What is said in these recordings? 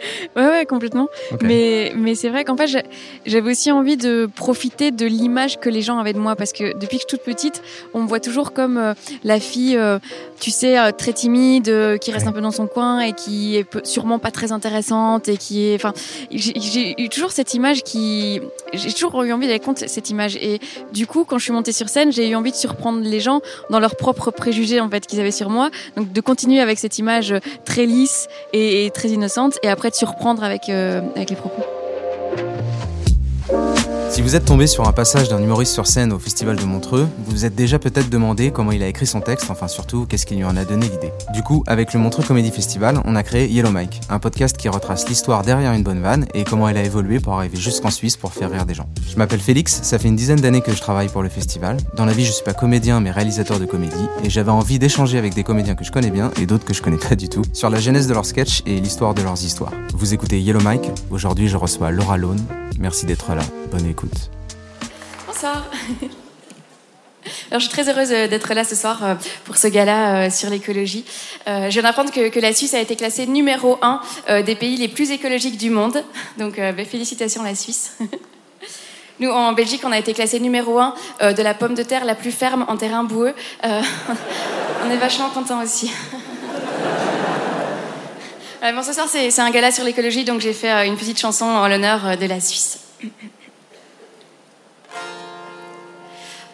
Ouais, ouais, complètement. Mais, mais c'est vrai qu'en fait, j'a- j'avais aussi envie de profiter de l'image que les gens avaient de moi. Parce que depuis que je suis toute petite, on me voit toujours comme euh, la fille, euh, tu sais, euh, très timide, qui reste Ouais. un peu dans son coin et qui est sûrement pas très intéressante et qui est. Enfin, j'ai j'ai eu toujours cette image qui. J'ai toujours eu envie d'aller contre cette image. Et du coup, quand je suis montée sur scène, j'ai eu envie de surprendre les gens dans leurs propres préjugés en fait qu'ils avaient sur moi. Donc de continuer avec cette image très lisse et, et très innocente, et après surprendre euh, avec les propos. Si vous êtes tombé sur un passage d'un humoriste sur scène au Festival de Montreux, vous vous êtes déjà peut-être demandé comment il a écrit son texte, enfin surtout qu'est-ce qui lui en a donné l'idée. Du coup, avec le Montreux Comedy Festival, on a créé Yellow Mike, un podcast qui retrace l'histoire derrière une bonne vanne et comment elle a évolué pour arriver jusqu'en Suisse pour faire rire des gens. Je m'appelle Félix, ça fait une dizaine d'années que je travaille pour le festival. Dans la vie, je suis pas comédien mais réalisateur de comédie et j'avais envie d'échanger avec des comédiens que je connais bien et d'autres que je connais pas du tout sur la genèse de leurs sketchs et l'histoire de leurs histoires. Vous écoutez Yellow Mike, aujourd'hui je reçois Laura Lone. Merci d'être là, bonne écoute. Bonsoir. Alors, je suis très heureuse euh, d'être là ce soir euh, pour ce gala euh, sur l'écologie. Je viens d'apprendre que, la Suisse a été classée numéro un des pays les plus écologiques du monde. Donc, bah, félicitations la Suisse. Nous, en Belgique, on a été classé numéro un de la pomme de terre la plus ferme en terrain boueux. On est vachement contents aussi. Bon, ce soir, c'est un gala sur l'écologie, donc j'ai fait une petite chanson en l'honneur de la Suisse.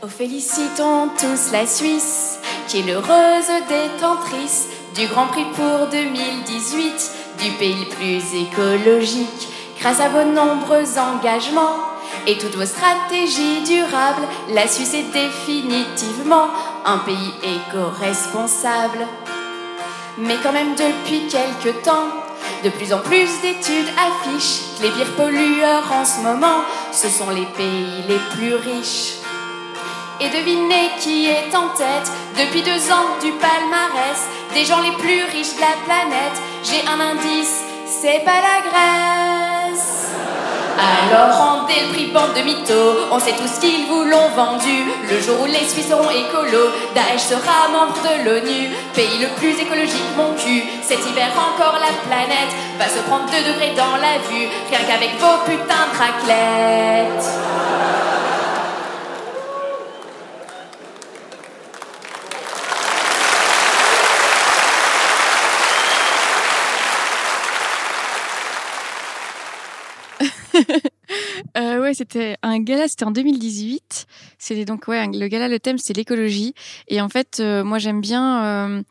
Oh, félicitons tous la Suisse, qui est l'heureuse détentrice du Grand Prix pour 2018, du pays le plus écologique, grâce à vos nombreux engagements et toutes vos stratégies durables. La Suisse est définitivement un pays éco-responsable. Mais quand même depuis quelques temps, de plus en plus d'études affichent que les pires pollueurs en ce moment, ce sont les pays les plus riches. Et devinez qui est en tête depuis deux ans du palmarès des gens les plus riches de la planète. J'ai un indice, c'est pas la Grèce. Alors rendez le prix bande de mythos, on sait tout ce qu'ils vous l'ont vendu. Le jour où les Suisses seront écolos, Daesh sera membre de l'ONU. Pays le plus écologique, mon cul. Cet hiver encore la planète va se prendre 2 degrés dans la vue, rien qu'avec vos putains de raclettes. Euh, ouais, c'était un gala, c'était en 2018. C'était donc ouais, le gala, le thème c'est l'écologie. Et en fait, euh, moi j'aime bien euh,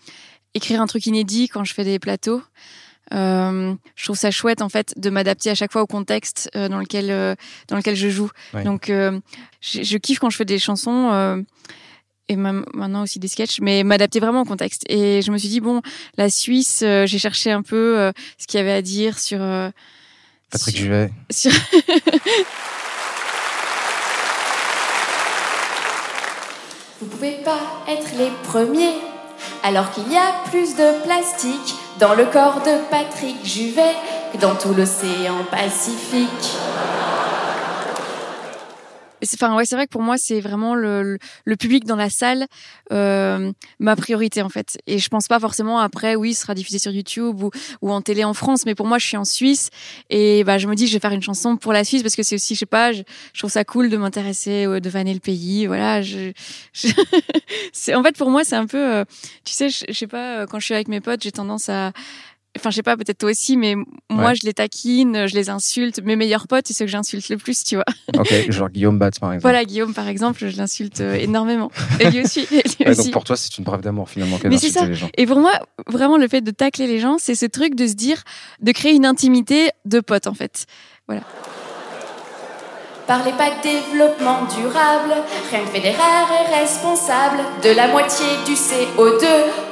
écrire un truc inédit quand je fais des plateaux. Euh, je trouve ça chouette en fait de m'adapter à chaque fois au contexte euh, dans lequel euh, dans lequel je joue. Ouais. Donc je, je kiffe quand je fais des chansons. et même maintenant aussi des sketchs, mais m'adapter vraiment au contexte. Et je me suis dit bon, la Suisse, j'ai cherché un peu ce qu'il y avait à dire sur Patrick sur- Juvet. sur- Vous pouvez pas être les premiers, alors qu'il y a plus de plastique dans le corps de Patrick Juvet que dans tout l'océan Pacifique. Enfin ouais c'est vrai que pour moi c'est vraiment le, le, public dans la salle euh, ma priorité en fait. Et je pense pas forcément après oui ce sera diffusé sur YouTube ou, ou en télé en France mais pour moi je suis en Suisse et bah je me dis je vais faire une chanson pour la Suisse parce que c'est aussi je sais pas je, trouve ça cool de m'intéresser de vanner le pays voilà je, c'est en fait pour moi c'est un peu euh, tu sais je, je sais pas euh, quand je suis avec mes potes j'ai tendance à enfin je sais pas peut-être toi aussi mais moi je les taquine je les insulte. Mes meilleurs potes c'est ceux que j'insulte le plus tu vois. Ok genre Guillaume Batz par exemple. Voilà Guillaume par exemple je l'insulte euh, énormément. Et lui aussi, donc pour toi c'est une preuve d'amour finalement qu'elle les gens. Et pour moi vraiment le fait de tacler les gens c'est ce truc de se dire de créer une intimité de potes en fait. Voilà. Parlez pas de développement durable, rien Federer est responsable. De la moitié du CO2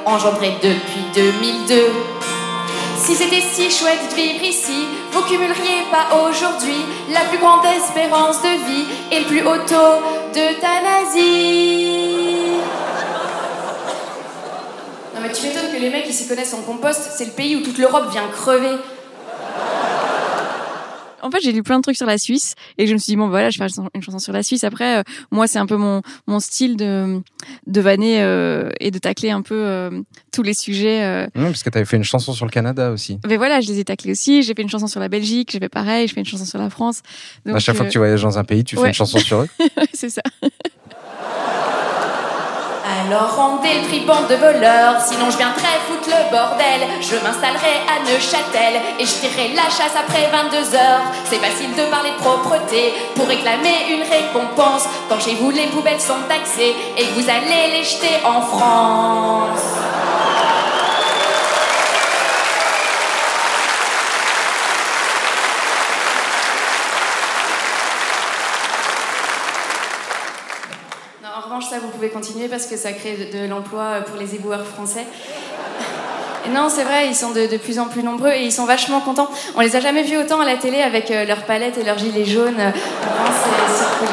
engendré depuis 2002. Si c'était si chouette de vivre ici, vous cumuleriez pas aujourd'hui la plus grande espérance de vie et le plus haut taux d'euthanasie. Non mais tu m'étonnes que les mecs qui s'y connaissent en compost, c'est le pays où toute l'Europe vient crever en fait, j'ai lu plein de trucs sur la Suisse et je me suis dit bon voilà, je vais faire une chanson sur la Suisse. Après, euh, moi, c'est un peu mon mon style de de vanner euh, et de tacler un peu euh, tous les sujets. Oui, parce que tu avais fait une chanson sur le Canada aussi. Mais voilà, je les ai taclés aussi. J'ai fait une chanson sur la Belgique, j'ai fait pareil, je fais une chanson sur la France. Donc, à chaque fois que tu voyages dans un pays, tu fais une chanson sur eux. c'est ça. Alors rendez le de voleurs, sinon je viendrai foutre le bordel. Je m'installerai à Neuchâtel et je tirerai la chasse après 22 heures. C'est facile de parler propreté pour réclamer une récompense. Quand chez vous les poubelles sont taxées et vous allez les jeter en France. ça, vous pouvez continuer parce que ça crée de, l'emploi pour les éboueurs français. Et non, c'est vrai, ils sont de, plus en plus nombreux et ils sont vachement contents. On les a jamais vus autant à la télé avec euh, leurs palettes et leurs gilets jaunes. c'est cool.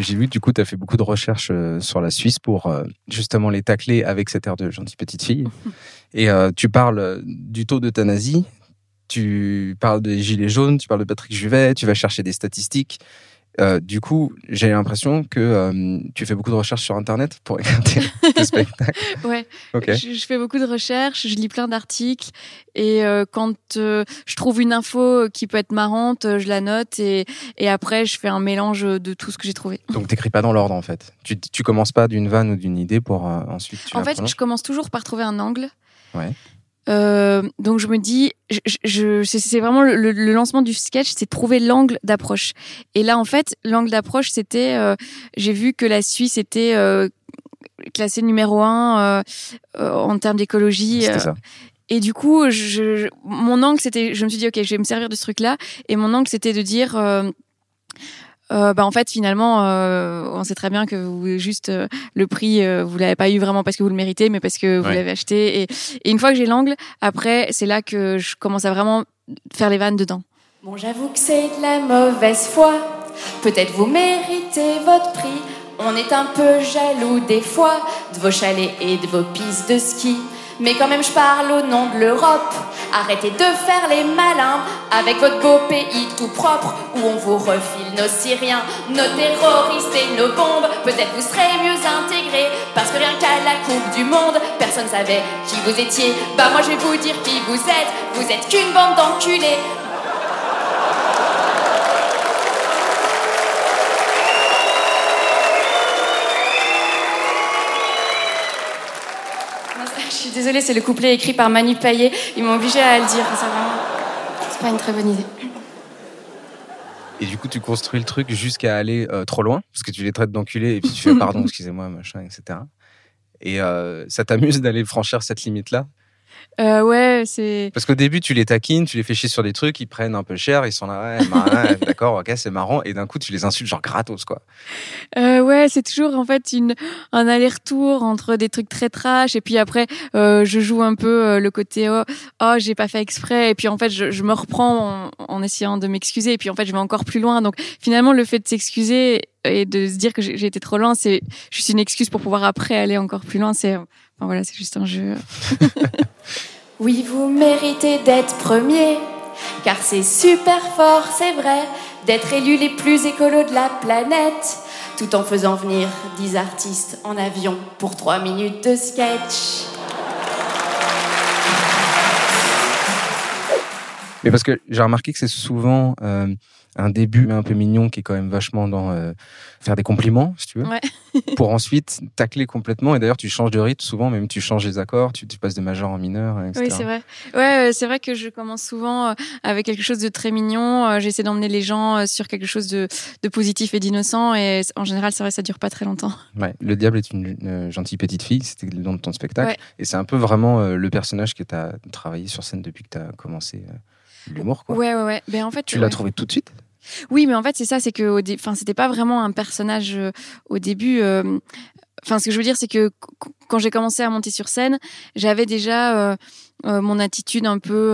j'ai vu, du coup, tu as fait beaucoup de recherches euh, sur la Suisse pour euh, justement les tacler avec cette air de gentille petite fille. Et tu parles du taux d'euthanasie, tu parles des Gilets jaunes, tu parles de Patrick Juvet, tu vas chercher des statistiques. Euh, du coup, j'ai l'impression que euh, tu fais beaucoup de recherches sur Internet pour regarder tes spectacles. Ouais, je, fais beaucoup de recherches, je lis plein d'articles et euh, quand je trouve une info qui peut être marrante, je la note et, et après je fais un mélange de tout ce que j'ai trouvé. Donc t'écris pas dans l'ordre en fait. Tu, tu commences pas d'une vanne ou d'une idée pour ensuite. Tu en fait, je commence toujours par trouver un angle. Ouais. Euh, donc je me dis, je, je c'est vraiment le, le, lancement du sketch, c'est trouver l'angle d'approche. Et là, en fait, l'angle d'approche, c'était, euh, j'ai vu que la Suisse était euh, classée numéro un euh, en termes d'écologie. Et du coup, je, mon angle, c'était, je me suis dit, ok, je vais me servir de ce truc-là. Et mon angle, c'était de dire euh, bah en fait finalement euh, on sait très bien que vous juste euh, le prix euh, vous l'avez pas eu vraiment parce que vous le méritez mais parce que vous l'avez acheté. Et, et, une fois que j'ai l'angle après c'est là que je commence à vraiment faire les vannes dedans. Bon j'avoue que c'est de la mauvaise foi. Peut-être vous méritez votre prix. On est un peu jaloux des fois de vos chalets et de vos pistes de ski mais quand même je parle au nom de l'Europe. Arrêtez de faire les malins avec votre beau pays tout propre où on vous refile nos Syriens, nos terroristes et nos bombes. Peut-être vous serez mieux intégrés parce que rien qu'à la Coupe du Monde, personne savait qui vous étiez. Bah moi je vais vous dire qui vous êtes. Vous êtes qu'une bande d'enculés. Désolée, c'est le couplet écrit par Manu Payet. Ils m'ont obligé à le dire. C'est pas une très bonne idée. Et du coup, tu construis le truc jusqu'à aller euh, trop loin, parce que tu les traites d'enculés, et puis tu fais pardon, excusez-moi, machin, etc. Et euh, ça t'amuse d'aller franchir cette limite-là? Euh, ouais, c'est. Parce qu'au début, tu les taquines, tu les fais chier sur des trucs, ils prennent un peu cher, ils sont là, ouais, d'accord, ok, c'est marrant, et d'un coup, tu les insultes genre gratos, quoi. Euh, ouais, c'est toujours en fait une un aller-retour entre des trucs très trash, et puis après, euh, je joue un peu euh, le côté oh, oh j'ai pas fait exprès, et puis en fait, je, je me reprends en, en essayant de m'excuser, et puis en fait, je vais encore plus loin. Donc finalement, le fait de s'excuser et de se dire que j'ai été trop loin, c'est juste une excuse pour pouvoir après aller encore plus loin. C'est voilà, c'est juste un jeu. Oui, vous méritez d'être premier, car c'est super fort, c'est vrai, d'être élus les plus écolos de la planète, tout en faisant venir 10 artistes en avion pour 3 minutes de sketch. Mais parce que j'ai remarqué que c'est souvent euh, un début un peu mignon qui est quand même vachement dans euh, faire des compliments, si tu veux, Ouais. pour ensuite tacler complètement. Et d'ailleurs, tu changes de rythme souvent, même tu changes les accords, tu, tu passes de majeur en mineur, etc. Oui, c'est vrai. Ouais, euh, c'est vrai que je commence souvent euh, avec quelque chose de très mignon. J'essaie d'emmener les gens sur quelque chose de, de positif et d'innocent. Et en général, c'est vrai, ça dure pas très longtemps. Ouais, le diable est une gentille petite fille, c'était le nom de ton spectacle. Ouais. Et c'est un peu vraiment le personnage que tu as travaillé sur scène depuis que tu as commencé l'humour. quoi. Ouais, ouais, ouais. Ben, en fait, Tu l'as ouais. trouvé tout de suite? Oui, mais en fait, c'est ça, c'est que enfin, c'était pas vraiment un personnage euh, au début. euh, Enfin, ce que je veux dire, c'est que qu- quand j'ai commencé à monter sur scène, j'avais déjà euh, mon attitude un peu.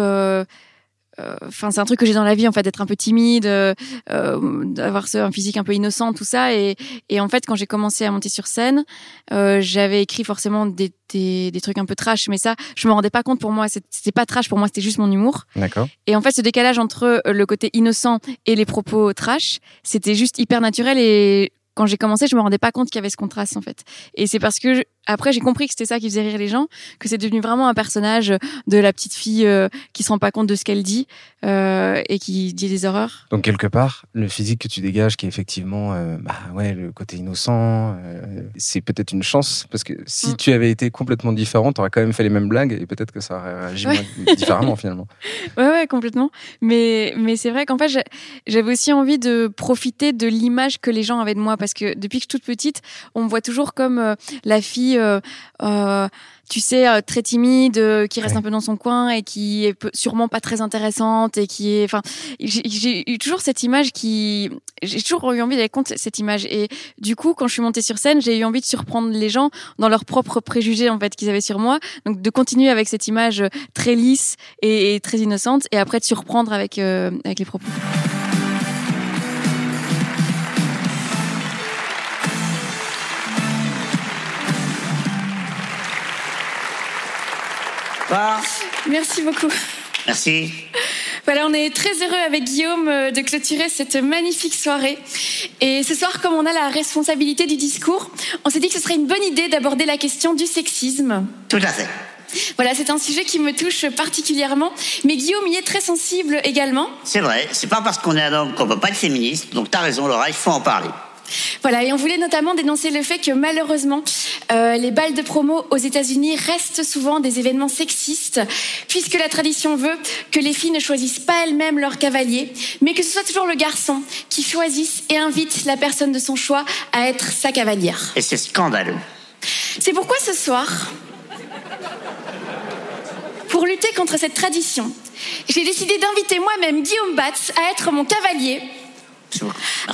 Euh, euh, Enfin, c'est un truc que j'ai dans la vie, en fait, d'être un peu timide, euh, euh, d'avoir ce- un physique un peu innocent, tout ça. Et, et en fait, quand j'ai commencé à monter sur scène, euh, j'avais écrit forcément des, des, des trucs un peu trash, mais ça, je me rendais pas compte pour moi. C'était pas trash pour moi, c'était juste mon humour. D'accord. Et en fait, ce décalage entre euh, le côté innocent et les propos trash, c'était juste hyper naturel. Et quand j'ai commencé, je me rendais pas compte qu'il y avait ce contraste en fait. Et c'est parce que je- après j'ai compris que c'était ça qui faisait rire les gens, que c'est devenu vraiment un personnage de la petite fille euh, qui se rend pas compte de ce qu'elle dit euh, et qui dit des horreurs. Donc, quelque part, le physique que tu dégages, qui est effectivement euh, bah, ouais, le côté innocent, euh, c'est peut-être une chance. Parce que si Mm. tu avais été complètement différent, tu aurais quand même fait les mêmes blagues et peut-être que ça aurait réagi Ouais. différemment finalement. Ouais, ouais, complètement. Mais, mais c'est vrai qu'en fait, j'avais aussi envie de profiter de l'image que les gens avaient de moi parce que depuis que je suis toute petite, on me voit toujours comme euh, la fille, euh, euh, tu sais, euh, très timide, qui reste Ouais. un peu dans son coin et qui est sûrement pas très intéressante et qui est, enfin, j'ai- eu toujours cette image qui, j'ai toujours eu envie d'aller contre cette image et du coup, quand je suis montée sur scène, j'ai eu envie de surprendre les gens dans leurs propres préjugés en fait qu'ils avaient sur moi, donc de continuer avec cette image très lisse et, et très innocente et après de surprendre avec euh, avec les propos. Merci beaucoup. Merci. Voilà, on est très heureux avec Guillaume euh, de clôturer cette magnifique soirée. Et ce soir, comme on a la responsabilité du discours, on s'est dit que ce serait une bonne idée d'aborder la question du sexisme. Tout à fait. Voilà, c'est un sujet qui me touche particulièrement, mais Guillaume y est très sensible également. C'est vrai, c'est pas parce qu'on est un homme qu'on peut pas être féministe, donc t'as raison Laura, il faut en parler. Voilà, et on voulait notamment dénoncer le fait que malheureusement, euh, les balles de promo aux États-Unis restent souvent des événements sexistes, puisque la tradition veut que les filles ne choisissent pas elles-mêmes leur cavalier, mais que ce soit toujours le garçon qui choisisse et invite la personne de son choix à être sa cavalière. Et c'est scandaleux. C'est pourquoi ce soir, pour lutter contre cette tradition, j'ai décidé d'inviter moi-même Guillaume Batz à être mon cavalier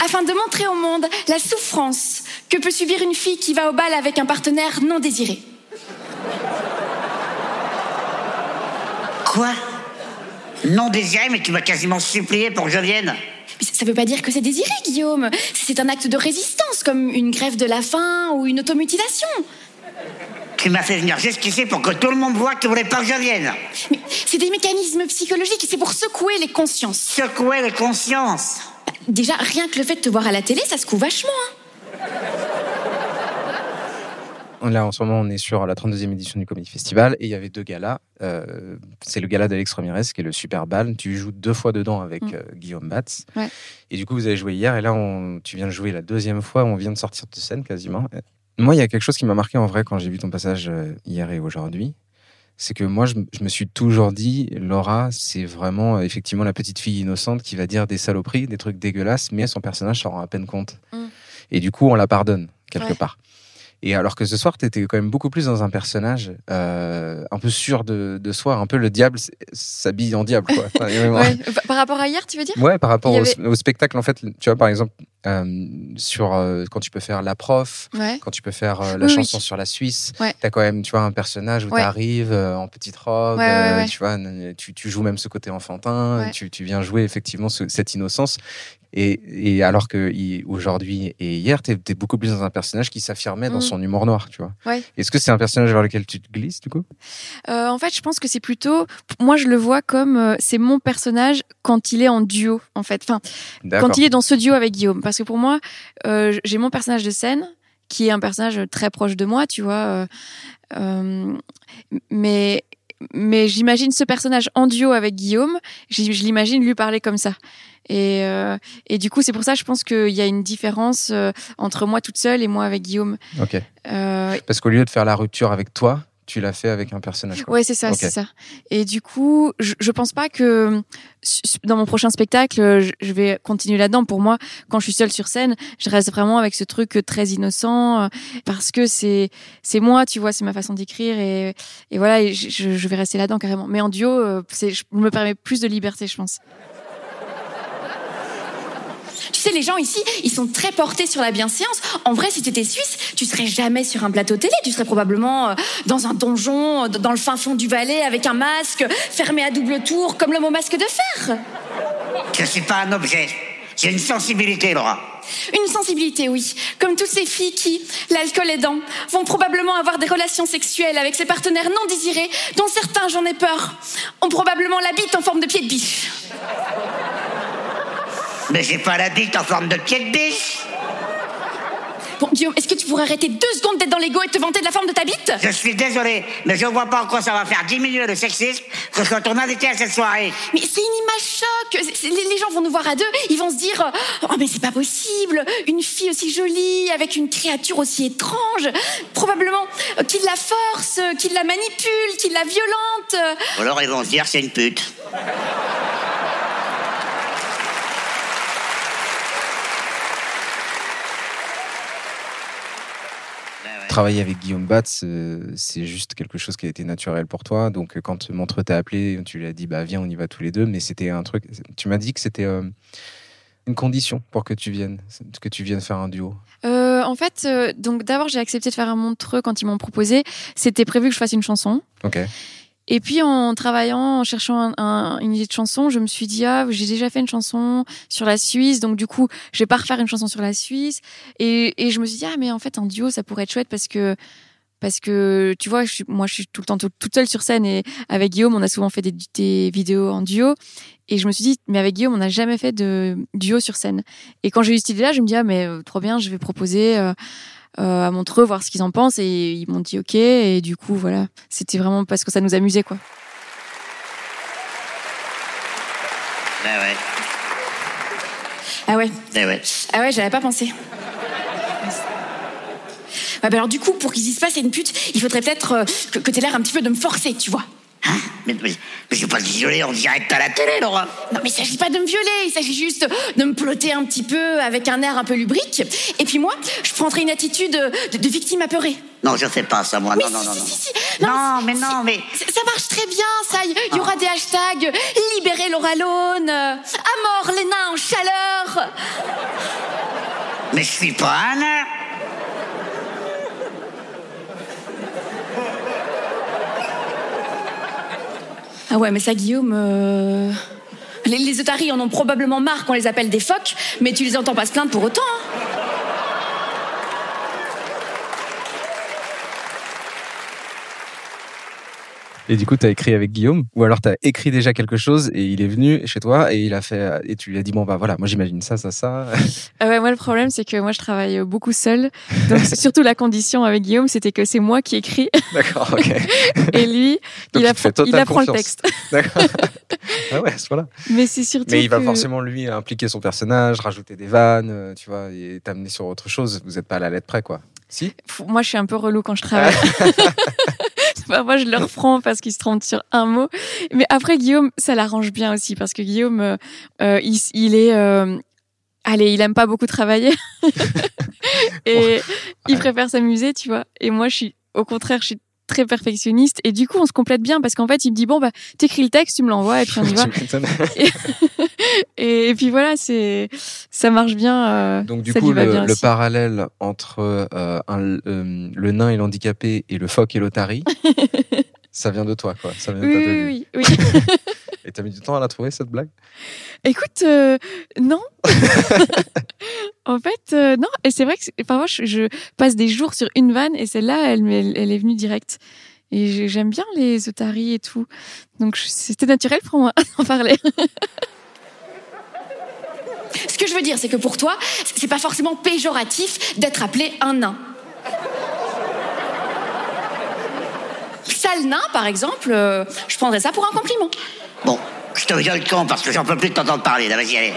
afin de montrer au monde la souffrance que peut subir une fille qui va au bal avec un partenaire non désiré. Quoi? Non désiré, mais tu m'as quasiment supplié pour que je vienne. Mais ça ne veut pas dire que c'est désiré, Guillaume. C'est un acte de résistance, comme une grève de la faim ou une automutilation. Tu m'as fait venir jusqu'ici pour que tout le monde voit que tu voulais pas que je vienne. Mais c'est des mécanismes psychologiques c'est pour secouer les consciences. Secouer les consciences. Déjà, rien que le fait de te voir à la télé, ça secoue vachement. hein. Là, en ce moment, on est sur la 32e édition du Comedy Festival et il y avait deux galas. Euh, c'est le gala d'Alex Ramirez qui est le Super Bal. Tu joues deux fois dedans avec Mm. euh, Guillaume Batz. Ouais. Et du coup, vous avez joué hier et là, on, tu viens de jouer la deuxième fois. On vient de sortir de scène quasiment. Euh, Moi, il y a quelque chose qui m'a marqué en vrai quand j'ai vu ton passage hier et aujourd'hui. C'est que moi, je, me suis toujours dit, Laura, c'est vraiment euh, effectivement la petite fille innocente qui va dire des saloperies, des trucs dégueulasses, mais son personnage s'en rend à peine compte. Mm. Et du coup, on la pardonne quelque Ouais. part. Et alors que ce soir, tu étais quand même beaucoup plus dans un personnage euh, un peu sûr de, de soi, un peu le diable s'habille en diable. Quoi. Enfin, vraiment. Ouais. Par rapport à hier, tu veux dire? Ouais, par rapport au, avait- au spectacle, en fait, tu vois, par exemple, euh, sur euh, quand tu peux faire la prof, Ouais. quand tu peux faire euh, la Oui, chanson oui. sur la Suisse. Ouais. T'as quand même, tu vois, un personnage où Ouais. t'arrives euh, en petite robe, tu vois, tu, tu joues même ce côté enfantin, tu, tu viens jouer effectivement ce- cette innocence. Et, et alors que aujourd'hui et hier, t'es es beaucoup plus dans un personnage qui s'affirmait dans Mm. son humour noir, tu vois. Ouais. Est-ce que c'est un personnage vers lequel tu te glisses, du coup? Euh, en fait, je pense que c'est plutôt, moi, je le vois comme euh, c'est mon personnage quand il est en duo, en fait. Enfin, quand il est dans ce duo avec Guillaume. Parce que pour moi, euh, j'ai mon personnage de scène qui est un personnage très proche de moi, tu vois. euh, euh, mais mais j'imagine ce personnage en duo avec Guillaume, je l'imagine lui parler comme ça. Et, euh, et du coup, c'est pour ça, je pense qu'il y a une différence euh, entre moi toute seule et moi avec Guillaume. Ok. Euh, Parce qu'au lieu de faire la rupture avec toi, tu l'as fait avec un personnage. quoi. Ouais, c'est ça, c'est ça. Et du coup, je, je pense pas que dans mon prochain spectacle, je, je vais continuer là-dedans. Pour moi, quand je suis seule sur scène, je reste vraiment avec ce truc très innocent euh, parce que c'est c'est moi, tu vois, c'est ma façon d'écrire et, et voilà, et je, je- je vais rester là-dedans carrément. Mais en duo, euh, c'est, je me permets plus de liberté, je pense. Tu sais, les gens ici, ils sont très portés sur la bienséance. En vrai, si tu étais suisse, tu serais jamais sur un plateau télé. Tu serais probablement euh, dans un donjon, dans le fin fond du Valais, avec un masque, fermé à double tour, comme l'homme au masque de fer. Je suis pas un objet. J'ai une sensibilité, Laura. Une sensibilité, oui. Comme toutes ces filles qui, l'alcool aidant, vont probablement avoir des relations sexuelles avec ses partenaires non désirés, dont certains, j'en ai peur, ont probablement la bite en forme de pied de biche. Mais j'ai pas la bite en forme de pied de biche. Bon, Guillaume, est-ce que tu pourrais arrêter deux secondes d'être dans l'ego et te vanter de la forme de ta bite? Je suis désolé, mais je vois pas en quoi ça va faire diminuer le sexisme que je sois ton invité à cette soirée. Mais c'est une image choc. C'est- Les gens vont nous voir à deux, ils vont se dire euh, Oh, mais c'est pas possible, une fille aussi jolie, avec une créature aussi étrange. Probablement euh, qu'il la force, euh, qu'il la manipule, qu'il la violente. Ou alors ils vont se dire c'est une pute. Travailler avec Guillaume Batz, euh, c'est juste quelque chose qui a été naturel pour toi. Donc, euh, quand Montreux t'a appelé, tu lui as dit, bah, viens, on y va tous les deux. Mais c'était un truc. Tu m'as dit que c'était euh, une condition pour que tu viennes, que tu viennes faire un duo. Euh, en fait, euh, donc d'abord, j'ai accepté de faire un montreux quand ils m'ont proposé. C'était prévu que je fasse une chanson. Ok. Et puis en travaillant, en cherchant un- un- une idée de chanson, je me suis dit ah j'ai déjà fait une chanson sur la Suisse, donc du coup je vais pas refaire une chanson sur la Suisse. Et, et je me suis dit ah mais en fait un duo ça pourrait être chouette parce que parce que tu vois je suis, moi je suis tout le temps tout- toute seule sur scène et avec Guillaume on a souvent fait des, vidéos en duo. Et je me suis dit mais avec Guillaume on n'a jamais fait de duo sur scène. Et quand j'ai eu cette idée là je me dis ah mais euh, trop bien je vais proposer. euh, à Montreux, voir ce qu'ils en pensent et ils m'ont dit ok et du coup voilà c'était vraiment parce que ça nous amusait quoi. Ben ouais, Ah ouais, ben ouais. ah ouais, j'avais pas pensé. Ouais, bah alors du coup, pour qu'ils disent pas c'est une pute, il faudrait peut-être euh, que, que t'aies l'air un petit peu de me forcer, tu vois. Mais, mais, mais pas violé en direct à la télé, Laura. Non, mais il s'agit pas de me violer, il s'agit juste de me plotter un petit peu avec un air un peu lubrique. Et puis moi, je prendrai une attitude de, de victime apeurée. Non, je fais pas ça, moi. Mais non, non, si, non, si, non. si, si. Non, mais non, mais. Ça marche très bien, ça. Il y aura des hashtags libérer Laura Lone, euh, à mort les nains en chaleur. Mais je suis pas un Ah ouais, mais ça, Guillaume. euh, Les, otaries en ont probablement marre qu'on les appelle des phoques, mais tu les entends pas se plaindre pour autant. hein. Et du coup, tu as écrit avec Guillaume Ou alors tu as écrit déjà quelque chose et il est venu chez toi et il a fait et tu lui as dit bon bah voilà, moi j'imagine ça ça ça. Ah ouais, moi le problème c'est que moi je travaille beaucoup seule. Donc surtout la condition avec Guillaume, c'était que c'est moi qui écris D'accord, OK. et lui Donc, il, apprend, il apprend le texte. D'accord. ah ouais, voilà. Mais c'est surtout Mais il va forcément lui impliquer son personnage, rajouter des vannes, euh, tu vois, et t'amener sur autre chose. Vous n'êtes pas à la lettre près quoi. Si? Moi je suis un peu relou quand je travaille. Parfois je le reprends parce qu'il se trompe sur un mot. Mais après Guillaume, ça l'arrange bien aussi parce que Guillaume, euh, euh, il, il est... euh, Allez, il aime pas beaucoup travailler. et il préfère s'amuser, tu vois. Et moi, je suis, au contraire, je suis très perfectionniste et du coup on se complète bien parce qu'en fait il me dit bon bah t'écris le texte tu me l'envoies et puis on y va et, et puis voilà c'est ça marche bien euh, Donc du ça coup, le, bien le aussi. parallèle entre euh, un- euh, le nain et l'handicapé et le phoque et l'otarie, ça vient de toi, quoi. Ça vient de ta oui, oui, oui. Et t'as mis du temps à la trouver, cette blague? Écoute, euh, non. en fait, euh, non. Et c'est vrai que parfois, je, je passe des jours sur une vanne et celle-là, elle, est venue direct. Et j'ai- j'aime bien les otaries et tout. Donc, c'était naturel pour moi d'en parler. Ce que je veux dire, c'est que pour toi, c'est pas forcément péjoratif d'être appelé un nain. Sale nain, par exemple, euh, je prendrais ça pour un compliment. Bon, je te viole le con parce que j'en peux plus de t'entendre parler. Là, vas-y, allez.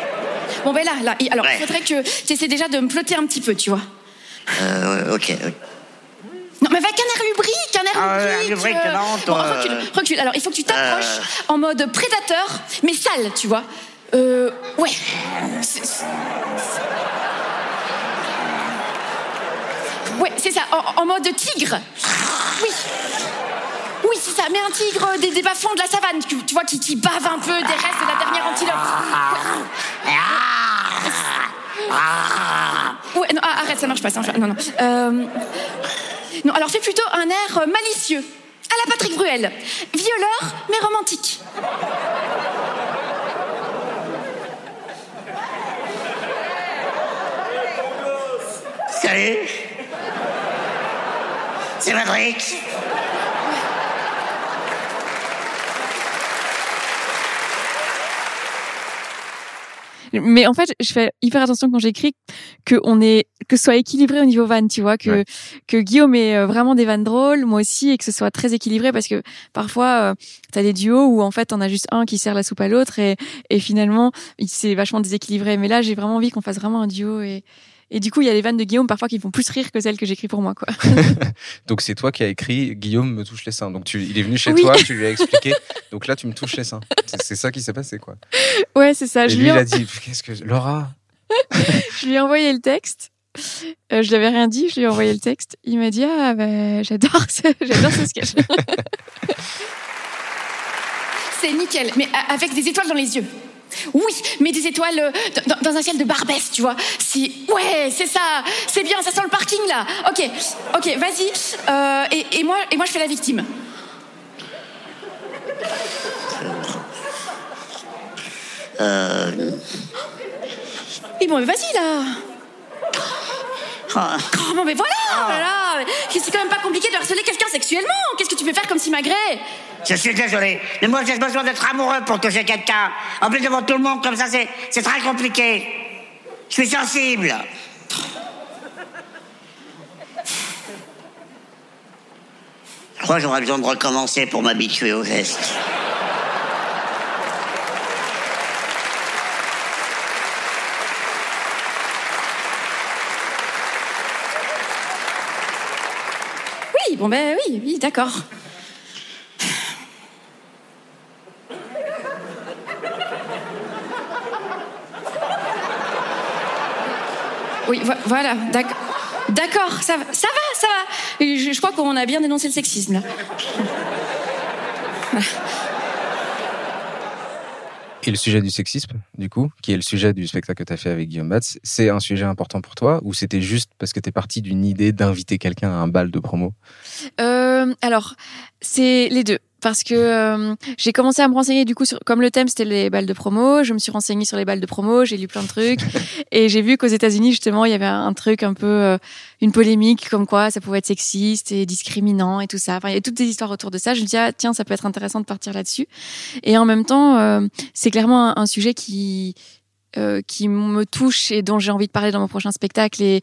Bon, ben là, là, alors, il Ouais. faudrait que tu essaies déjà de me plotter un petit peu, tu vois. Euh, ok. Non, mais avec un air lubrique, un air Ah, lubrique. lubrique, euh, non, bon, toi, recule, euh, recule. Alors, il faut que tu t'approches en mode prédateur, mais sale, tu vois. Euh, ouais. C'est- c'est- Ouais, c'est ça, en, en mode tigre. Oui. Oui, c'est ça, mais un tigre des, des bas-fonds de la savane, tu, tu vois, qui, qui bave un peu des restes de la dernière antilope. Ouais, non, ah, arrête, ça marche pas, ça marche pas. Non, non. Euh, non, alors fais plutôt un air euh, malicieux, à la Patrick Bruel. Violeur, mais romantique. Salut. C'est Patrick. Mais en fait, je fais hyper attention quand j'écris que on est que ce soit équilibré au niveau vanne, tu vois, que Ouais. que Guillaume ait euh, vraiment des vannes drôles, moi aussi, et que ce soit très équilibré parce que parfois euh, t'as des duos où en fait on a juste un qui sert la soupe à l'autre et et finalement c'est vachement déséquilibré. Mais là, j'ai vraiment envie qu'on fasse vraiment un duo et et du coup, il y a les vannes de Guillaume parfois qui font plus rire que celles que j'écris pour moi, quoi. Donc c'est toi qui as écrit Guillaume me touche les seins. Donc tu, il est venu chez Oui. toi, tu lui as expliqué. Donc là, tu me touches les seins. C'est ça qui s'est passé, quoi. Ouais, c'est ça. Et je lui, lui, il ai- a dit Qu'est-ce que. Laura je lui ai envoyé le texte. Euh, je lui avais rien dit, je lui ai envoyé le texte. Il m'a dit ah bah, j'adore, ce- j'adore ce sketch. C'est nickel, mais avec des étoiles dans les yeux. Oui, mais des étoiles euh, dans, dans un ciel de Barbès, tu vois. C'est ouais, c'est ça, c'est bien, ça sent le parking là. Ok, ok, vas-y. Euh, et, et moi, et moi, je fais la victime. Et bon, mais vas-y là. Ah, Oh, mais voilà, oh là là. C'est quand même pas compliqué de harceler quelqu'un sexuellement. Qu'est-ce que tu peux faire comme simagrée Je suis désolé, mais moi j'ai besoin d'être amoureux pour toucher quelqu'un. En plus devant tout le monde comme ça, c'est très compliqué. Je suis sensible. Je crois que j'aurais besoin de recommencer pour m'habituer au geste. Oui, bon ben oui, oui, d'accord. Oui, vo- voilà, d'accord. D'accord, ça va, ça va, ça va. Je, je crois qu'on a bien dénoncé le sexisme là. Et le sujet du sexisme, du coup, qui est le sujet du spectacle que tu as fait avec Guillaume Batz, c'est un sujet important pour toi ou c'était juste parce que tu es parti d'une idée d'inviter quelqu'un à un bal de promo? Euh, alors, c'est les deux. Parce que euh, j'ai commencé à me renseigner, du coup, sur, comme le thème c'était les balles de promo, je me suis renseignée sur les balles de promo, j'ai lu plein de trucs, et j'ai vu qu'aux États-Unis justement il y avait un truc un peu, euh, une polémique comme quoi ça pouvait être sexiste et discriminant et tout ça. Enfin, il y a toutes des histoires autour de ça. Je me dis ah, tiens ça peut être intéressant de partir là-dessus. Et en même temps, euh, c'est clairement un, un sujet qui euh, qui me touche et dont j'ai envie de parler dans mon prochain spectacle et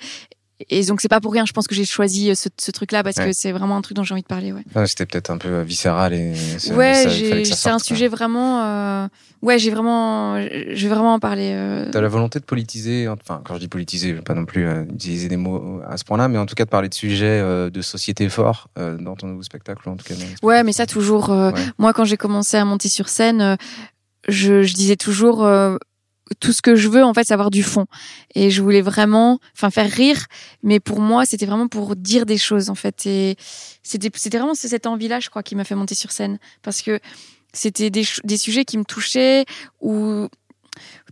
et donc c'est pas pour rien, je pense que j'ai choisi ce, ce truc-là parce Ouais. que c'est vraiment un truc dont j'ai envie de parler. Ouais, C'était peut-être un peu euh, viscéral et ouais, c'est un sujet vraiment. euh, ouais, j'ai vraiment, je vais vraiment en parler. euh, T'as la volonté de politiser, enfin quand je dis politiser, je veux pas non plus euh, utiliser des mots à ce point-là, mais en tout cas de parler de sujets euh, de société forts euh, dans ton nouveau spectacle, en tout cas. Ouais, mais ça toujours. euh, Ouais. Moi, quand j'ai commencé à monter sur scène, euh, je, je disais toujours. Euh, tout ce que je veux en fait c'est avoir du fond et je voulais vraiment enfin faire rire mais pour moi c'était vraiment pour dire des choses en fait et c'était c'était vraiment cette envie là je crois qui m'a fait monter sur scène parce que c'était des, des sujets qui me touchaient ou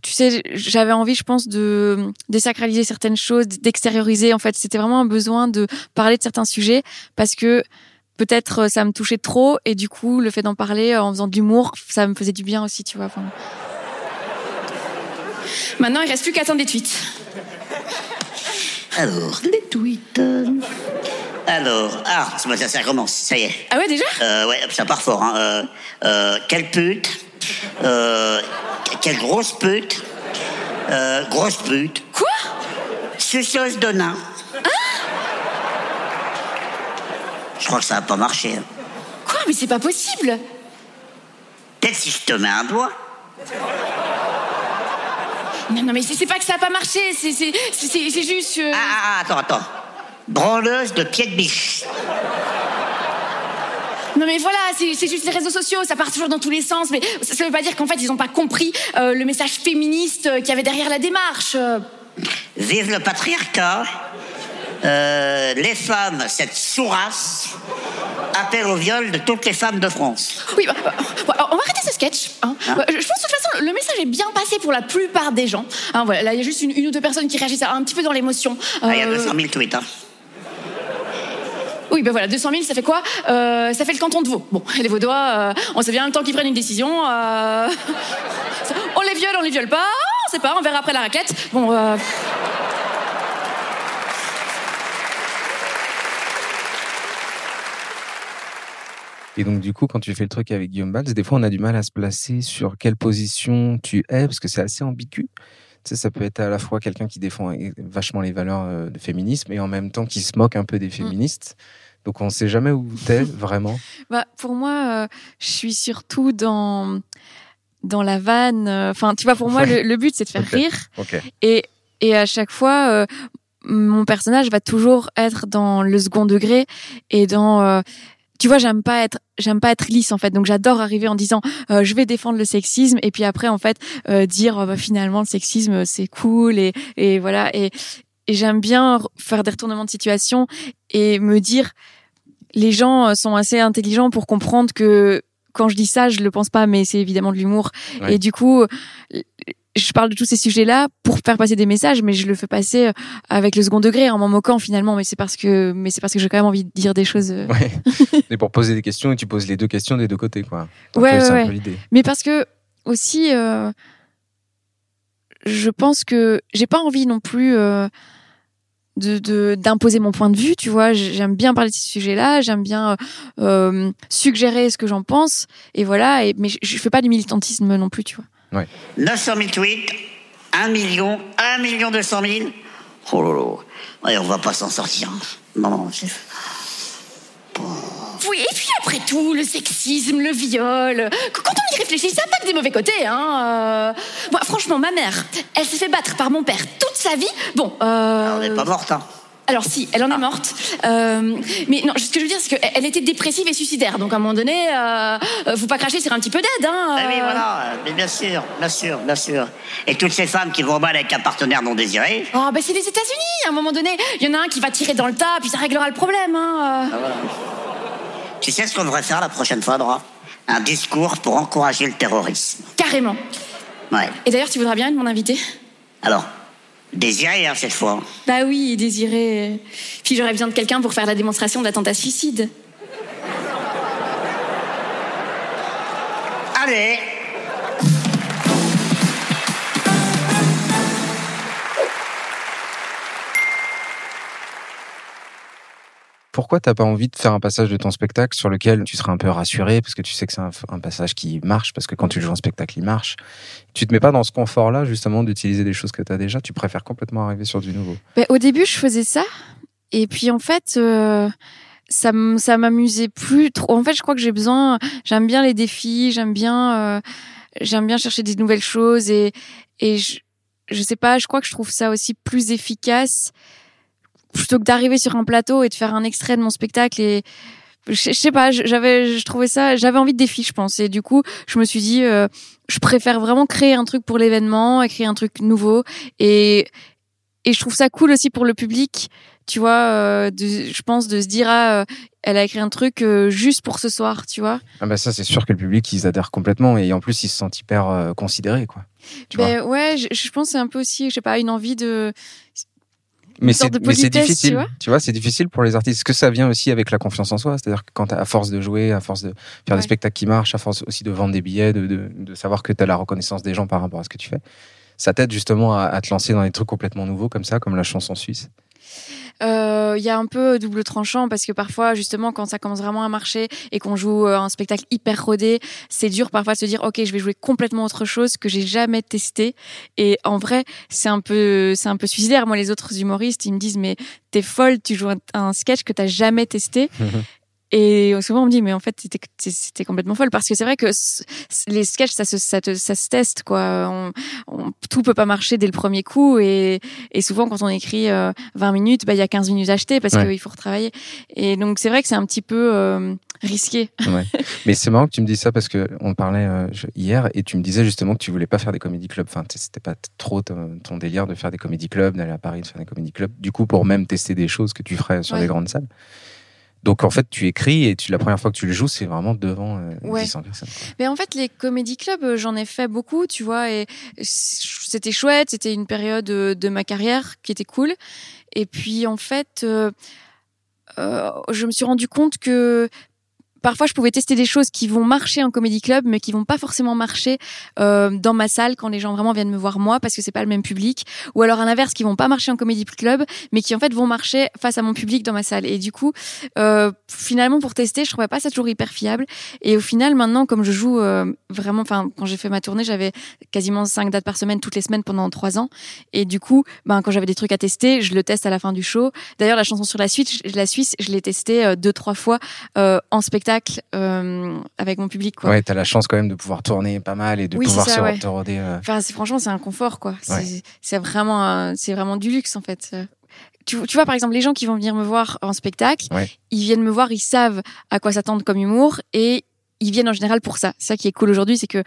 tu sais, j'avais envie, je pense, de désacraliser certaines choses, d'extérioriser. En fait, c'était vraiment un besoin de parler de certains sujets parce que peut-être ça me touchait trop et du coup, le fait d'en parler en faisant de l'humour, ça me faisait du bien aussi, tu vois. Maintenant, il reste plus qu'à attendre des tweets. Alors, les tweets. Alors, ah, ça, ça commence, ça y est. Ah ouais, déjà? Euh, Ouais, ça part fort. Hein. Euh, euh, quelle pute? Quelle grosse pute? Grosse pute. Quoi? Suceuse de nain. Hein? Je crois que ça va pas marcher. hein. Quoi Mais c'est pas possible? Peut-être si je te mets un doigt. Non, non, mais c'est pas que ça a pas marché, c'est juste... euh, Ah, ah, ah, attends, attends. Branleuse de pied de biche. Non mais voilà, c'est juste les réseaux sociaux, ça part toujours dans tous les sens, mais ça, ça veut pas dire qu'en fait ils ont pas compris euh, le message féministe euh, qu'il y avait derrière la démarche. Vive le patriarcat. Euh, les femmes, cette sourasse, appellent au viol de toutes les femmes de France. Oui, bah, bah, bah, on va arrêter ce sketch. hein. Hein Bah, je pense de toute façon le message est bien passé pour la plupart des gens. Hein, voilà, là il y a juste une, une ou deux personnes qui réagissent un petit peu dans l'émotion. Ah, il y a Euh, 200 000 tweets. Oui, ben voilà, 200 000, ça fait quoi? Euh, Ça fait le canton de Vaud. Bon, les Vaudois, euh, on sait bien le temps qu'ils prennent une décision. euh, on les viole, on les viole pas, on sait pas, on verra après la raclette. Bon, Et donc, du coup, quand tu fais le truc avec Guillaume Balz, des fois, on a du mal à se placer sur quelle position tu es, parce que c'est assez ambigu. Tu sais, ça peut être à la fois quelqu'un qui défend vachement les valeurs euh, de féminisme et en même temps qui se moque un peu des féministes. Donc, on sait jamais où t'es vraiment. Bah, pour moi, euh, je suis surtout dans dans la vanne. euh, Enfin, tu vois, pour moi, le, le but c'est de faire rire. Ok. Et et à chaque fois, euh, mon personnage va toujours être dans le second degré et dans euh, tu vois, j'aime pas être, j'aime pas être lisse en fait. Donc j'adore arriver en disant, euh, je vais défendre le sexisme et puis après en fait euh, dire, euh, bah, finalement le sexisme c'est cool et et voilà et et j'aime bien faire des retournements de situation et me dire, les gens euh, sont assez intelligents pour comprendre que quand je dis ça, je le pense pas, mais c'est évidemment de l'humour. Ouais. Et du coup, je parle de tous ces sujets-là pour faire passer des messages, mais je le fais passer euh, avec le second degré, en m'en moquant finalement. Mais c'est parce que, mais c'est parce que j'ai quand même envie de dire des choses. euh. Ouais. Et pour poser des questions, et tu poses les deux questions des deux côtés, quoi. Ouais, ouais, un peu. Mais parce que aussi, euh, je pense que j'ai pas envie non plus euh, de de- d'imposer mon point de vue. Tu vois, j'aime bien parler de ces sujets-là, j'aime bien euh, euh, suggérer ce que j'en pense, et voilà. Et mais je, je fais pas du militantisme non plus, tu vois. 900 000 tweets, 1 million, 1 million 200 000. Oh là là. Ouais, on va pas s'en sortir. Non, non, c'est... oui, et puis après tout, le sexisme, le viol. qu- Quand on y réfléchit, ça n'a pas que des mauvais côtés. Hein. euh. Moi, franchement, ma mère, elle s'est fait battre par mon père toute sa vie. Bon, euh, On n'est pas morte, hein. Alors si, elle en est morte. Euh, mais non, ce que je veux dire, c'est qu'elle était dépressive et suicidaire. Donc à un moment donné, euh, faut pas cracher sur un petit peu d'aide. Hein, Ah oui, voilà, mais bien sûr, bien sûr, bien sûr. Et toutes ces femmes qui vont mal avec un partenaire non désiré, Oh, bah c'est les États-Unis. À un moment donné, il y en a un qui va tirer dans le tas, puis ça réglera le problème. Hein. euh. tu sais ce qu'on devrait faire la prochaine fois, Dora? Un discours pour encourager le terrorisme. Carrément. Ouais. Et d'ailleurs, tu voudras bien être mon invité? Alors, désiré, hein, cette fois. Bah oui, désiré. Puis j'aurais besoin de quelqu'un pour faire la démonstration de l'attentat suicide. Allez Pourquoi t'as pas envie de faire un passage de ton spectacle sur lequel tu seras un peu rassuré parce que tu sais que c'est un, passage qui marche parce que quand tu joues un spectacle il marche. Tu te mets pas dans ce confort-là justement d'utiliser des choses que t'as déjà. Tu préfères complètement arriver sur du nouveau. Ben, au début, je faisais ça. Et puis, en fait, euh, ça, ça m'amusait plus trop. En fait, je crois que j'ai besoin, j'aime bien les défis, j'aime bien, euh, j'aime bien chercher des nouvelles choses et, et je, je sais pas, je crois que je trouve ça aussi plus efficace plutôt que d'arriver sur un plateau et de faire un extrait de mon spectacle et, je, je sais pas, j'avais, je trouvais ça, j'avais envie de défi, je pense. Et du coup, je me suis dit, euh, je préfère vraiment créer un truc pour l'événement, et créer un truc nouveau. Et et je trouve ça cool aussi pour le public, tu vois. euh, de, je pense de se dire, ah, euh, elle a écrit un truc euh, juste pour ce soir, tu vois. Ah bah ça, c'est sûr que le public, ils adhèrent complètement et en plus, ils se sentent hyper euh, considérés, quoi. Tu vois. Ben ouais, je, je pense c'est un peu aussi, je sais pas, une envie de. Mais c'est tu difficile, vois. tu vois, c'est difficile pour les artistes. Est-ce que ça vient aussi avec la confiance en soi? C'est-à-dire que quand à force de jouer, à force de faire Ouais. des spectacles qui marchent, à force aussi de vendre des billets, de, de, de savoir que tu as la reconnaissance des gens par rapport à ce que tu fais, ça t'aide justement à, à te lancer dans des trucs complètement nouveaux comme ça, comme la chanson suisse? Euh, Il y a un peu double tranchant parce que parfois, justement, quand ça commence vraiment à marcher et qu'on joue euh, un spectacle hyper rodé, c'est dur parfois de se dire, ok, je vais jouer complètement autre chose que j'ai jamais testé. Et en vrai, c'est un peu, c'est un peu suicidaire. Moi, les autres humoristes, ils me disent, mais t'es folle, tu joues un, un sketch que t'as jamais testé. Et souvent on me dit mais en fait c'était complètement folle parce que c'est vrai que les sketchs ça se ça, te- ça se teste quoi on, on- tout peut pas marcher dès le premier coup et, et souvent quand on écrit euh, 20 minutes bah il y a 15 minutes achetées parce Ouais. qu'il faut retravailler et donc c'est vrai que c'est un petit peu euh, risqué Ouais. Mais c'est marrant que tu me dises ça parce que on parlait euh, hier et tu me disais justement que tu voulais pas faire des comédie clubs. Enfin, c'était pas trop ton, ton délire de faire des comédie clubs, d'aller à Paris de faire des comédie clubs. Du coup, pour même tester des choses que tu ferais sur Ouais. des grandes salles. Donc en fait, tu écris et tu, la première fois que tu le joues, c'est vraiment devant euh, Ouais. 800 personnes. quoi. Mais en fait, les comédie clubs, euh, j'en ai fait beaucoup, tu vois, et c'était chouette. C'était une période euh, de ma carrière qui était cool. Et puis, en fait, euh, euh, je me suis rendu compte que parfois, je pouvais tester des choses qui vont marcher en comédie club, mais qui vont pas forcément marcher euh, dans ma salle quand les gens vraiment viennent me voir moi, parce que c'est pas le même public. Ou alors à l'inverse, qui vont pas marcher en comédie club, mais qui en fait vont marcher face à mon public dans ma salle. Et du coup, euh, finalement, pour tester, je trouvais pas ça toujours hyper fiable. Et au final, maintenant, comme je joue euh, vraiment, enfin, quand j'ai fait ma tournée, j'avais quasiment cinq dates par semaine, toutes les semaines pendant trois ans. Et du coup, ben, quand j'avais des trucs à tester, je le teste à la fin du show. D'ailleurs, la chanson sur la Suisse, je- la Suisse, je l'ai testée euh, deux, trois fois euh, en spectacle euh, avec mon public, quoi. Ouais, t'as la chance quand même de pouvoir tourner pas mal et de Oui, pouvoir ça, se ouais. roder. euh. Enfin, c'est franchement, c'est un confort, quoi. C'est Ouais. c'est vraiment, c'est vraiment du luxe, en fait. Tu, tu vois, par exemple, les gens qui vont venir me voir en spectacle, Ouais. ils viennent me voir, ils savent à quoi s'attendre comme humour et ils viennent en général pour ça. Ça qui est cool aujourd'hui, c'est que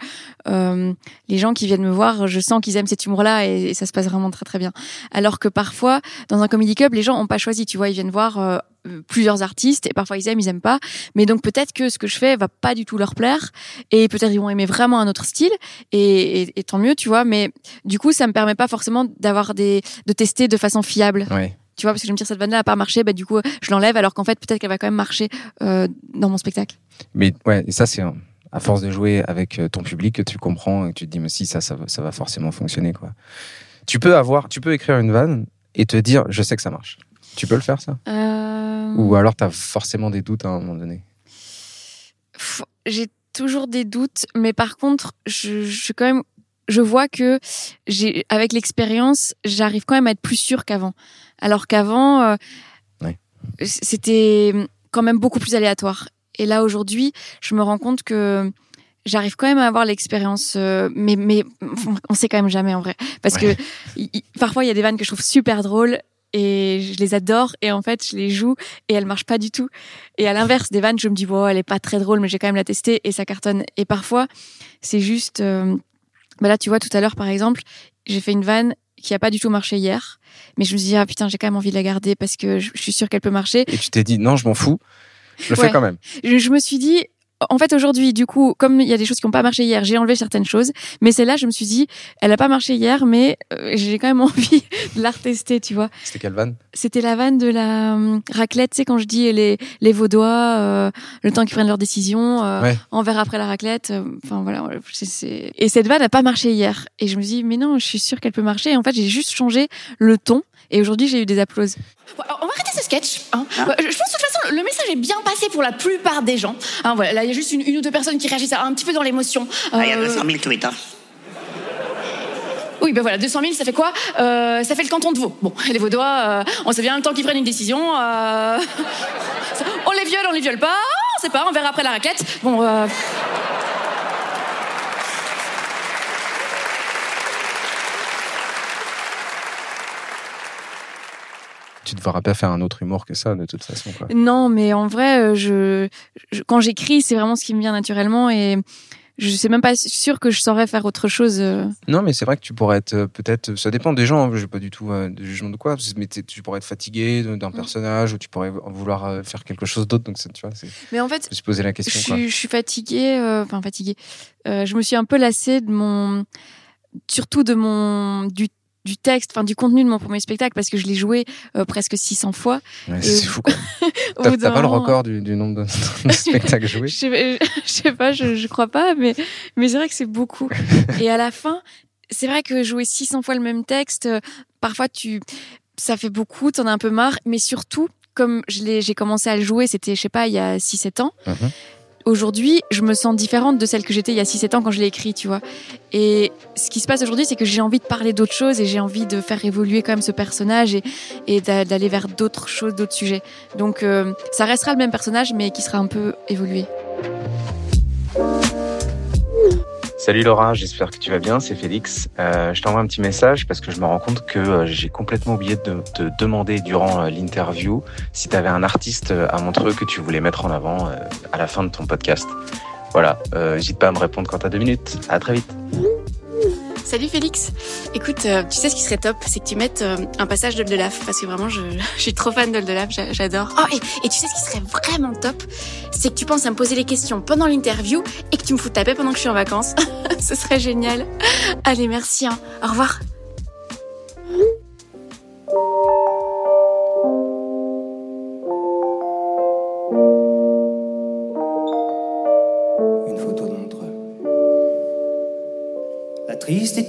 euh, les gens qui viennent me voir, je sens qu'ils aiment cet humour-là et, ça se passe vraiment très très bien. Alors que parfois, dans un comedy club, les gens ont pas choisi. Tu vois, ils viennent voir euh, plusieurs artistes et parfois ils aiment, ils aiment pas. Mais donc peut-être que ce que je fais va pas du tout leur plaire et peut-être ils vont aimer vraiment un autre style et, et, et tant mieux, tu vois. Mais du coup, ça me permet pas forcément d'avoir des de tester de façon fiable. Ouais. Tu vois, parce que je me dis cette vanne-là a pas marché, bah du coup je l'enlève alors qu'en fait peut-être qu'elle va quand même marcher euh, dans mon spectacle. Mais ouais, et ça, c'est à force de jouer avec euh, ton public que tu comprends et que tu te dis, mais si, ça, ça, va- ça va forcément fonctionner, quoi. Tu peux avoir, tu peux écrire une vanne et te dire, je sais que ça marche. Tu peux le faire, ça? Euh... Ou alors, t'as forcément des doutes à un moment donné? J'ai toujours des doutes, mais par contre, je, je suis quand même, je vois que j'ai, avec l'expérience, j'arrive quand même à être plus sûre qu'avant. Alors qu'avant, euh, Ouais. c'était quand même beaucoup plus aléatoire. Et là aujourd'hui, je me rends compte que j'arrive quand même à avoir l'expérience, euh, mais mais on sait quand même jamais en vrai, parce Ouais. que y- y- parfois il y a des vannes que je trouve super drôles. Et je les adore et en fait je les joue et elles marchent pas du tout et à l'inverse, des vannes, je me dis, bon, elle est pas très drôle, mais j'ai quand même la tester et ça cartonne. Et parfois, c'est juste. euh, bah là, tu vois, tout à l'heure, par exemple, j'ai fait une vanne qui a pas du tout marché hier, mais je me suis dit, ah putain, j'ai quand même envie de la garder parce que je, je suis sûre qu'elle peut marcher. Et tu t'es dit, non, je m'en fous, je le Ouais. fais quand même. Je, je me suis dit. En fait, aujourd'hui, du coup, comme il y a des choses qui n'ont pas marché hier, j'ai enlevé certaines choses. Mais celle-là, je me suis dit, elle a pas marché hier, mais euh, j'ai quand même envie de la retester, tu vois. C'était quelle vanne? C'était la vanne de la hum, raclette, tu sais, quand je dis les, les Vaudois, euh, le temps qu'ils prennent leurs décisions, euh, Ouais. en verre après la raclette. euh, Enfin, voilà. Et cette vanne n'a pas marché hier. Et je me dis, mais non, je suis sûre qu'elle peut marcher. Et en fait, j'ai juste changé le ton. Et aujourd'hui, j'ai eu des applauses. On va arrêter ce sketch. hein. Je, je pense de toute façon, le message est bien passé pour la plupart des gens. Hein, voilà, là, il y a juste une, une ou deux personnes qui réagissent un petit peu dans l'émotion. Ah, Il y a Euh, 200 000 tweets. Hein. Oui, ben voilà, 200 000, ça fait quoi? Euh, Ça fait le canton de Vaud. Bon, les Vaudois, euh, on sait bien le temps qu'ils prennent une décision. euh, on les viole, on les viole pas, on sait pas, on verra après la raclette. Bon, tu ne devras pas faire un autre humour que ça, de toute façon. Quoi. Non, mais en vrai, euh, je, je quand j'écris, c'est vraiment ce qui me vient naturellement et je sais même pas sûr que je saurais faire autre chose. euh. Non, mais c'est vrai que tu pourrais être euh, peut-être. Ça dépend des gens. Je n'ai pas du tout euh, de jugement de quoi. Mais tu pourrais être fatigué d'un personnage ou tu pourrais vouloir faire quelque chose d'autre. Donc, tu vois. Mais en fait, Je me suis posé la je question. Quoi. je suis fatiguée, euh, enfin fatiguée. Euh, je me suis un peu lassée de mon, surtout de mon du du texte, enfin du contenu de mon premier spectacle parce que je l'ai joué euh, presque 600 fois. Ouais, c'est fou. T'as pas le record du, du nombre de, de spectacles joués? Je sais, je sais pas, je, je crois pas, mais, mais c'est vrai que c'est beaucoup. Et à la fin, c'est vrai que jouer 600 fois le même texte, euh, parfois tu, ça fait beaucoup, t'en as un peu marre, mais surtout, comme je l'ai, j'ai commencé à le jouer, c'était, je sais pas, il y a 6-7 ans. Mhm. Aujourd'hui, je me sens différente de celle que j'étais il y a 6-7 ans quand je l'ai écrit, tu vois. Et ce qui se passe aujourd'hui, c'est que j'ai envie de parler d'autres choses et j'ai envie de faire évoluer quand même ce personnage et, et d'a- d'aller vers d'autres choses, d'autres sujets. Donc, euh, ça restera le même personnage, mais qui sera un peu évolué. Salut Laura, j'espère que tu vas bien, c'est Félix. Euh, je t'envoie un petit message parce que je me rends compte que euh, j'ai complètement oublié de te demander durant euh, l'interview si tu avais un artiste euh, à Montreux que tu voulais mettre en avant à la fin de ton podcast. Voilà, euh, n'hésite pas à me répondre quand t'as deux minutes. À très vite. Salut Félix. Écoute, euh, tu sais ce qui serait top, c'est que tu mettes euh, un passage d'Oldelaf parce que vraiment je, suis trop fan d'Oldelaf, j'a- j'adore. Oh et, et tu sais ce qui serait vraiment top, c'est que tu penses à me poser les questions pendant l'interview et que tu me fous ta paix pendant que je suis en vacances. Ce serait génial. Allez, merci. hein. Au revoir.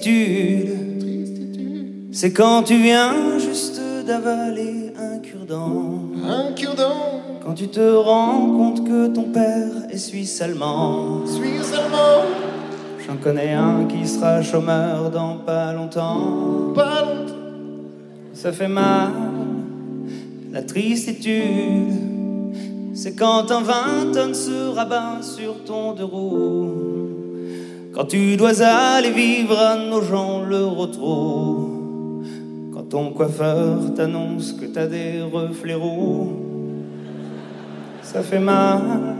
Tristitude, c'est quand tu viens juste d'avaler un cure-dent. Un cure-dent, Quand tu te rends compte que ton père est suisse-allemand. Suisse allemand, J'en connais un qui sera chômeur dans pas longtemps. pas longtemps. Ça fait mal, la tristitude. C'est quand un 20 tonnes se rabat sur ton deux roues. Quand tu dois aller vivre à nos gens le retrouve. Quand ton coiffeur t'annonce que t'as des reflets roux. Ça fait mal.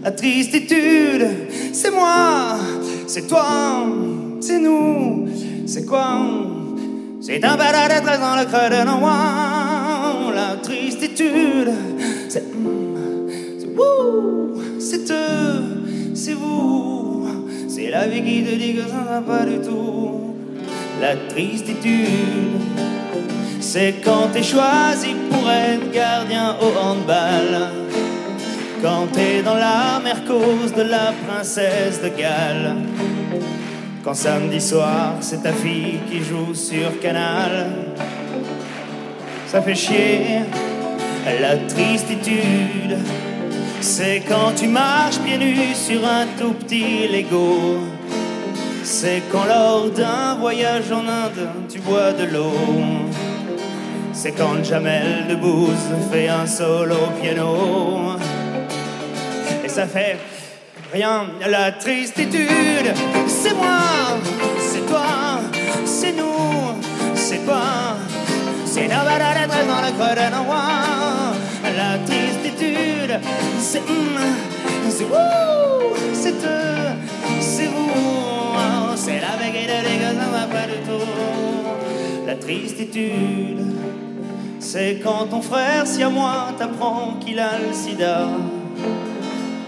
La tristitude, c'est moi, c'est toi, c'est nous, c'est quoi? C'est un balade à 13 dans le creux de Noir. La tristitude, c'est c'est vous, c'est eux, c'est vous. C'est la vie qui te dit que ça va pas du tout. La tristitude, c'est quand t'es choisi pour être gardien au handball. Quand t'es dans la mercose de la princesse de Galles. Quand samedi soir, c'est ta fille qui joue sur Canal. Ça fait chier, la tristitude. C'est quand tu marches pieds nus sur un tout petit Lego. C'est quand lors d'un voyage en Inde, tu bois de l'eau. C'est quand Jamel Debbouze fait un solo piano. Et ça fait rien, la tristitude. C'est moi, c'est toi, c'est nous, c'est quoi C'est la balade c'est hum, c'est vous, c'est eux, c'est vous. C'est la veille de que ça va pas du tout. La tristitude. C'est quand ton frère, si à moi, t'apprend qu'il a le sida.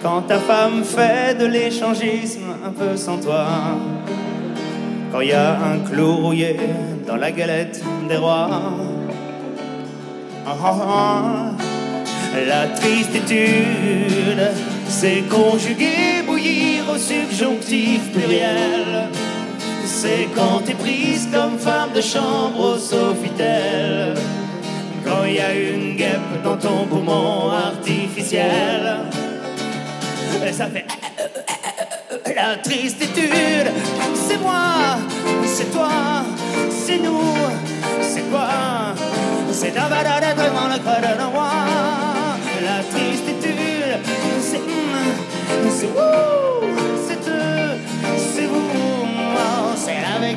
Quand ta femme fait de l'échangisme un peu sans toi. Quand il y a un clou rouillé dans la galette des rois. Ah, ah, ah. La tristitude, c'est conjuguer, bouillir au subjonctif pluriel. C'est quand t'es prise comme femme de chambre au Sofitel. Quand il y a une guêpe dans ton poumon artificiel. Et ça fait la tristitude. C'est moi, c'est toi, c'est nous, c'est quoi? C'est un c'est vous, c'est eux, c'est vous. C'est avec